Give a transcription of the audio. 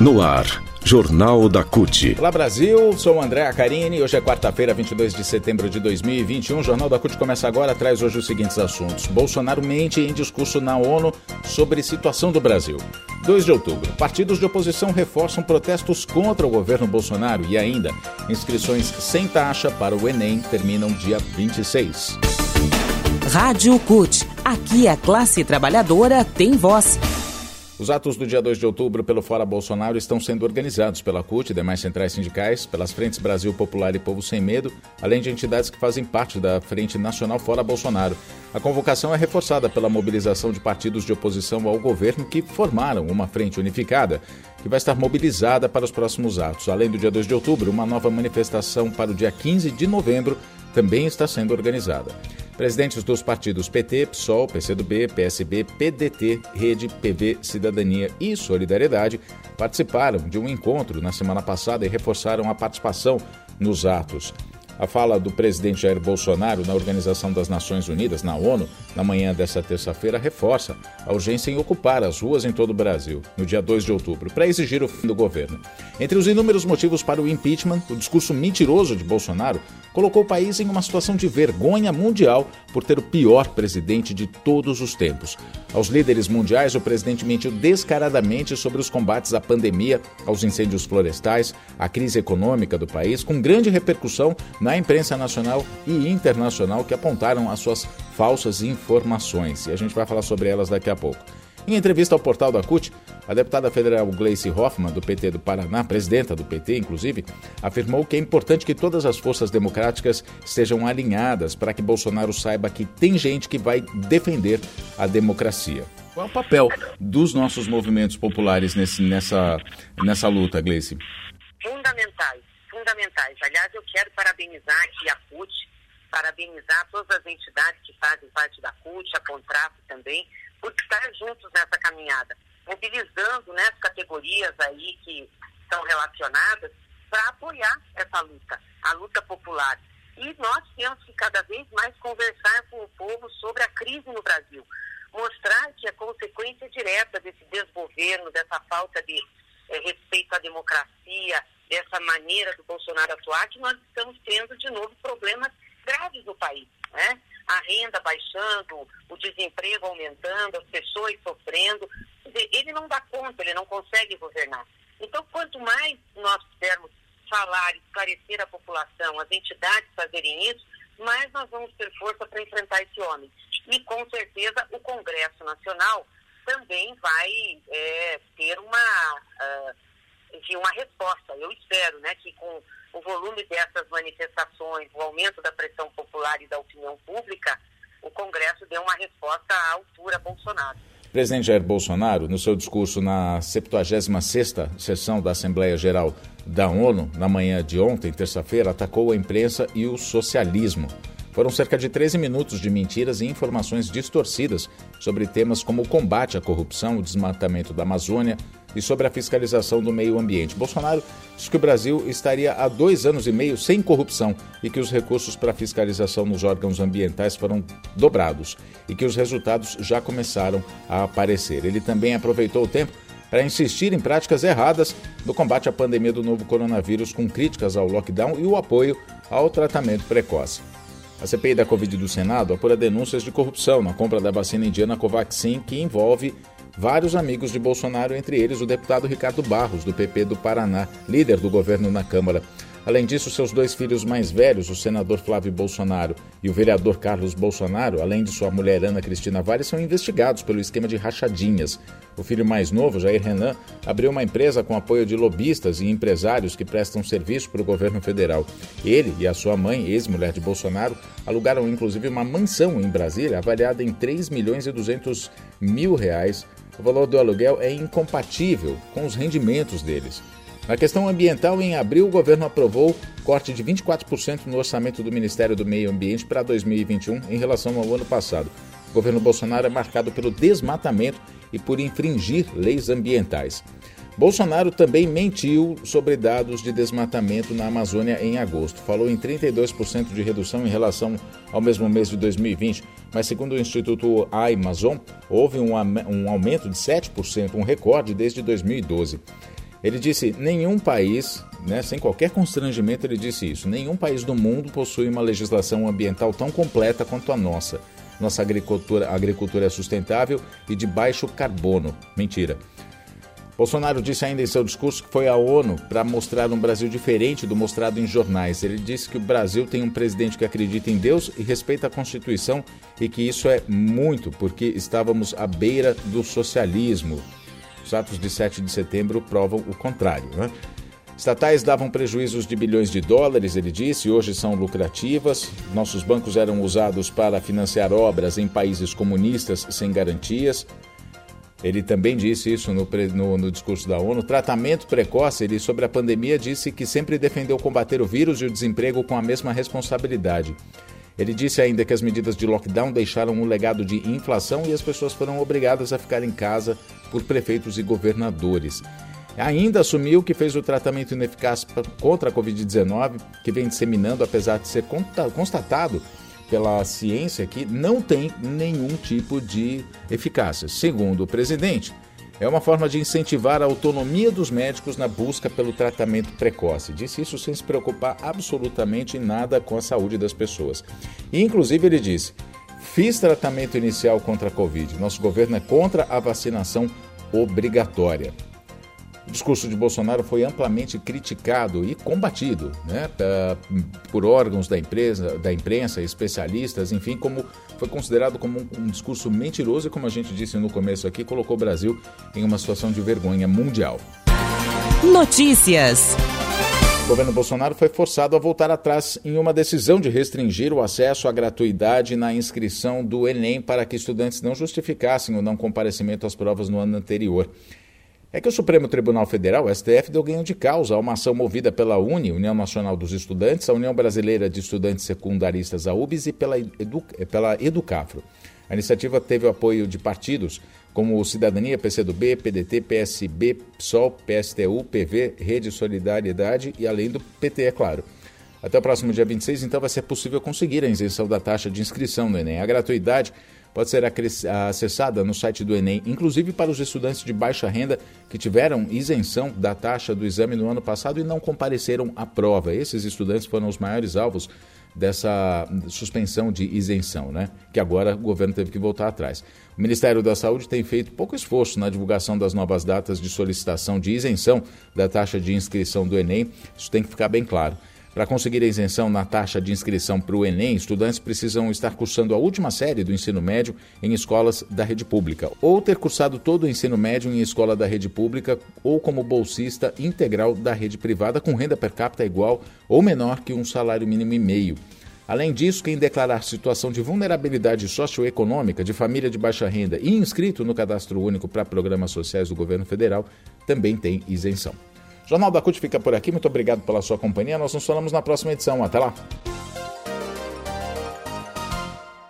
No ar, Jornal da CUT. Olá Brasil, sou o André Acarini. Hoje é quarta-feira, 22 de setembro de 2021. O Jornal da CUT começa agora, traz hoje os seguintes assuntos. Bolsonaro mente em discurso na ONU sobre situação do Brasil. 2 de outubro, partidos de oposição reforçam protestos contra o governo Bolsonaro e ainda, inscrições sem taxa para o Enem terminam dia 26. Rádio CUT. Aqui a classe trabalhadora tem voz. Os atos do dia 2 de outubro pelo Fora Bolsonaro estão sendo organizados pela CUT e demais centrais sindicais, pelas Frentes Brasil Popular e Povo Sem Medo, além de entidades que fazem parte da Frente Nacional Fora Bolsonaro. A convocação é reforçada pela mobilização de partidos de oposição ao governo que formaram uma frente unificada, que vai estar mobilizada para os próximos atos. Além do dia 2 de outubro, uma nova manifestação para o dia 15 de novembro também está sendo organizada. Presidentes dos partidos PT, PSOL, PCdoB, PSB, PDT, Rede, PV, Cidadania e Solidariedade participaram de um encontro na semana passada e reforçaram a participação nos atos. A fala do presidente Jair Bolsonaro na Organização das Nações Unidas, na ONU, na manhã desta terça-feira, reforça a urgência em ocupar as ruas em todo o Brasil, no dia 2 de outubro, para exigir o fim do governo. Entre os inúmeros motivos para o impeachment, o discurso mentiroso de Bolsonaro colocou o país em uma situação de vergonha mundial por ter o pior presidente de todos os tempos. Aos líderes mundiais, o presidente mentiu descaradamente sobre os combates à pandemia, aos incêndios florestais, à crise econômica do país, com grande repercussão na imprensa nacional e internacional que apontaram as suas falsas informações. E a gente vai falar sobre elas daqui a pouco. Em entrevista ao portal da CUT, a deputada federal Gleice Hoffmann, do PT do Paraná, presidenta do PT, inclusive, afirmou que é importante que todas as forças democráticas estejam alinhadas para que Bolsonaro saiba que tem gente que vai defender a democracia. Qual é o papel dos nossos movimentos populares nesse, nessa, nessa luta, Gleice? Fundamentais, fundamentais. Aliás, eu quero parabenizar aqui a CUT, parabenizar todas as entidades que fazem parte da CUT, a Contrato também, por estar juntos nessa caminhada, mobilizando né, as categorias aí que estão relacionadas para apoiar essa luta, a luta popular. E nós temos que cada vez mais conversar com o povo sobre a crise no Brasil, mostrar que a consequência direta desse desgoverno, dessa falta de é, respeito à democracia, dessa maneira do Bolsonaro atuar, que nós estamos tendo de novo problemas graves no país, né? A renda baixando, o desemprego aumentando, as pessoas sofrendo. Ele não dá conta, ele não consegue governar. Então, quanto mais nós pudermos falar, esclarecer a população, as entidades fazerem isso, mais nós vamos ter força para enfrentar esse homem. E, com certeza, o Congresso Nacional também vai é, ter uma, uh, enfim, uma resposta. Eu espero né, que com o volume dessas manifestações, o aumento da pressão popular e da opinião pública, o Congresso deu uma resposta à altura a Bolsonaro. Presidente Jair Bolsonaro, no seu discurso na 76ª sessão da Assembleia Geral da ONU, na manhã de ontem, terça-feira, atacou a imprensa e o socialismo. Foram cerca de 13 minutos de mentiras e informações distorcidas sobre temas como o combate à corrupção, o desmatamento da Amazônia, e sobre a fiscalização do meio ambiente. Bolsonaro disse que o Brasil estaria há dois anos e meio sem corrupção e que os recursos para fiscalização nos órgãos ambientais foram dobrados e que os resultados já começaram a aparecer. Ele também aproveitou o tempo para insistir em práticas erradas no combate à pandemia do novo coronavírus, com críticas ao lockdown e o apoio ao tratamento precoce. A CPI da Covid do Senado apura denúncias de corrupção na compra da vacina indiana Covaxin, que envolve vários amigos de Bolsonaro, entre eles o deputado Ricardo Barros, do PP do Paraná, líder do governo na Câmara. Além disso, seus dois filhos mais velhos, o senador Flávio Bolsonaro e o vereador Carlos Bolsonaro, além de sua mulher Ana Cristina Vale, são investigados pelo esquema de rachadinhas. O filho mais novo, Jair Renan, abriu uma empresa com apoio de lobistas e empresários que prestam serviço para o governo federal. Ele e a sua mãe, ex-mulher de Bolsonaro, alugaram inclusive uma mansão em Brasília avaliada em 3 milhões e 200 mil reais o valor do aluguel é incompatível com os rendimentos deles. Na questão ambiental, em abril, o governo aprovou corte de 24% no orçamento do Ministério do Meio Ambiente para 2021 em relação ao ano passado. O governo Bolsonaro é marcado pelo desmatamento e por infringir leis ambientais. Bolsonaro também mentiu sobre dados de desmatamento na Amazônia em agosto. Falou em 32% de redução em relação ao mesmo mês de 2020, mas segundo o Instituto Amazon, houve um, um aumento de 7%, um recorde desde 2012. Ele disse: nenhum país, né, sem qualquer constrangimento, ele disse isso: nenhum país do mundo possui uma legislação ambiental tão completa quanto a nossa. Nossa agricultura, agricultura é sustentável e de baixo carbono. Mentira. Bolsonaro disse ainda em seu discurso que foi à ONU para mostrar um Brasil diferente do mostrado em jornais. Ele disse que o Brasil tem um presidente que acredita em Deus e respeita a Constituição e que isso é muito porque estávamos à beira do socialismo. Os atos de 7 de setembro provam o contrário. Né? Estatais davam prejuízos de bilhões de dólares, ele disse, hoje são lucrativas. Nossos bancos eram usados para financiar obras em países comunistas sem garantias. Ele também disse isso no, no, no, discurso da ONU. Tratamento precoce, ele sobre a pandemia disse que sempre defendeu combater o vírus e o desemprego com a mesma responsabilidade. Ele disse ainda que as medidas de lockdown deixaram um legado de inflação e as pessoas foram obrigadas a ficar em casa por prefeitos e governadores. Ainda assumiu que fez o tratamento ineficaz contra a Covid-19, que vem disseminando, apesar de ser constatado pela ciência que não tem nenhum tipo de eficácia. Segundo o presidente, é uma forma de incentivar a autonomia dos médicos na busca pelo tratamento precoce. Disse isso sem se preocupar absolutamente nada com a saúde das pessoas. E, inclusive, ele disse: fiz tratamento inicial contra a Covid. Nosso governo é contra a vacinação obrigatória. O discurso de Bolsonaro foi amplamente criticado e combatido né, por órgãos da, empresa, da imprensa, especialistas, enfim, como foi considerado como um, um discurso mentiroso e, como a gente disse no começo aqui, colocou o Brasil em uma situação de vergonha mundial. Notícias. O governo Bolsonaro foi forçado a voltar atrás em uma decisão de restringir o acesso à gratuidade na inscrição do Enem para que estudantes não justificassem o não comparecimento às provas no ano anterior é que o Supremo Tribunal Federal, STF, deu ganho de causa a uma ação movida pela UNE, União Nacional dos Estudantes, a União Brasileira de Estudantes Secundaristas, a UBS, e pela, Edu, pela Educafro. A iniciativa teve o apoio de partidos como Cidadania, PCdoB, PDT, PSB, PSOL, PSTU, PV, Rede Solidariedade e além do PT, é claro. Até o próximo dia 26, então, vai ser possível conseguir a isenção da taxa de inscrição no Enem. A gratuidade pode ser acessada no site do Enem, inclusive para os estudantes de baixa renda que tiveram isenção da taxa do exame no ano passado e não compareceram à prova. Esses estudantes foram os maiores alvos dessa suspensão de isenção, né? Que agora o governo teve que voltar atrás. O Ministério da Saúde tem feito pouco esforço na divulgação das novas datas de solicitação de isenção da taxa de inscrição do Enem. Isso tem que ficar bem claro. Para conseguir a isenção na taxa de inscrição para o Enem, estudantes precisam estar cursando a última série do ensino médio em escolas da rede pública, ou ter cursado todo o ensino médio em escola da rede pública ou como bolsista integral da rede privada com renda per capita igual ou menor que um salário mínimo e meio. Além disso, quem declarar situação de vulnerabilidade socioeconômica de família de baixa renda e inscrito no cadastro único para programas sociais do governo federal também tem isenção. Jornal da CUT fica por aqui. Muito obrigado pela sua companhia. Nós nos falamos na próxima edição. Até lá.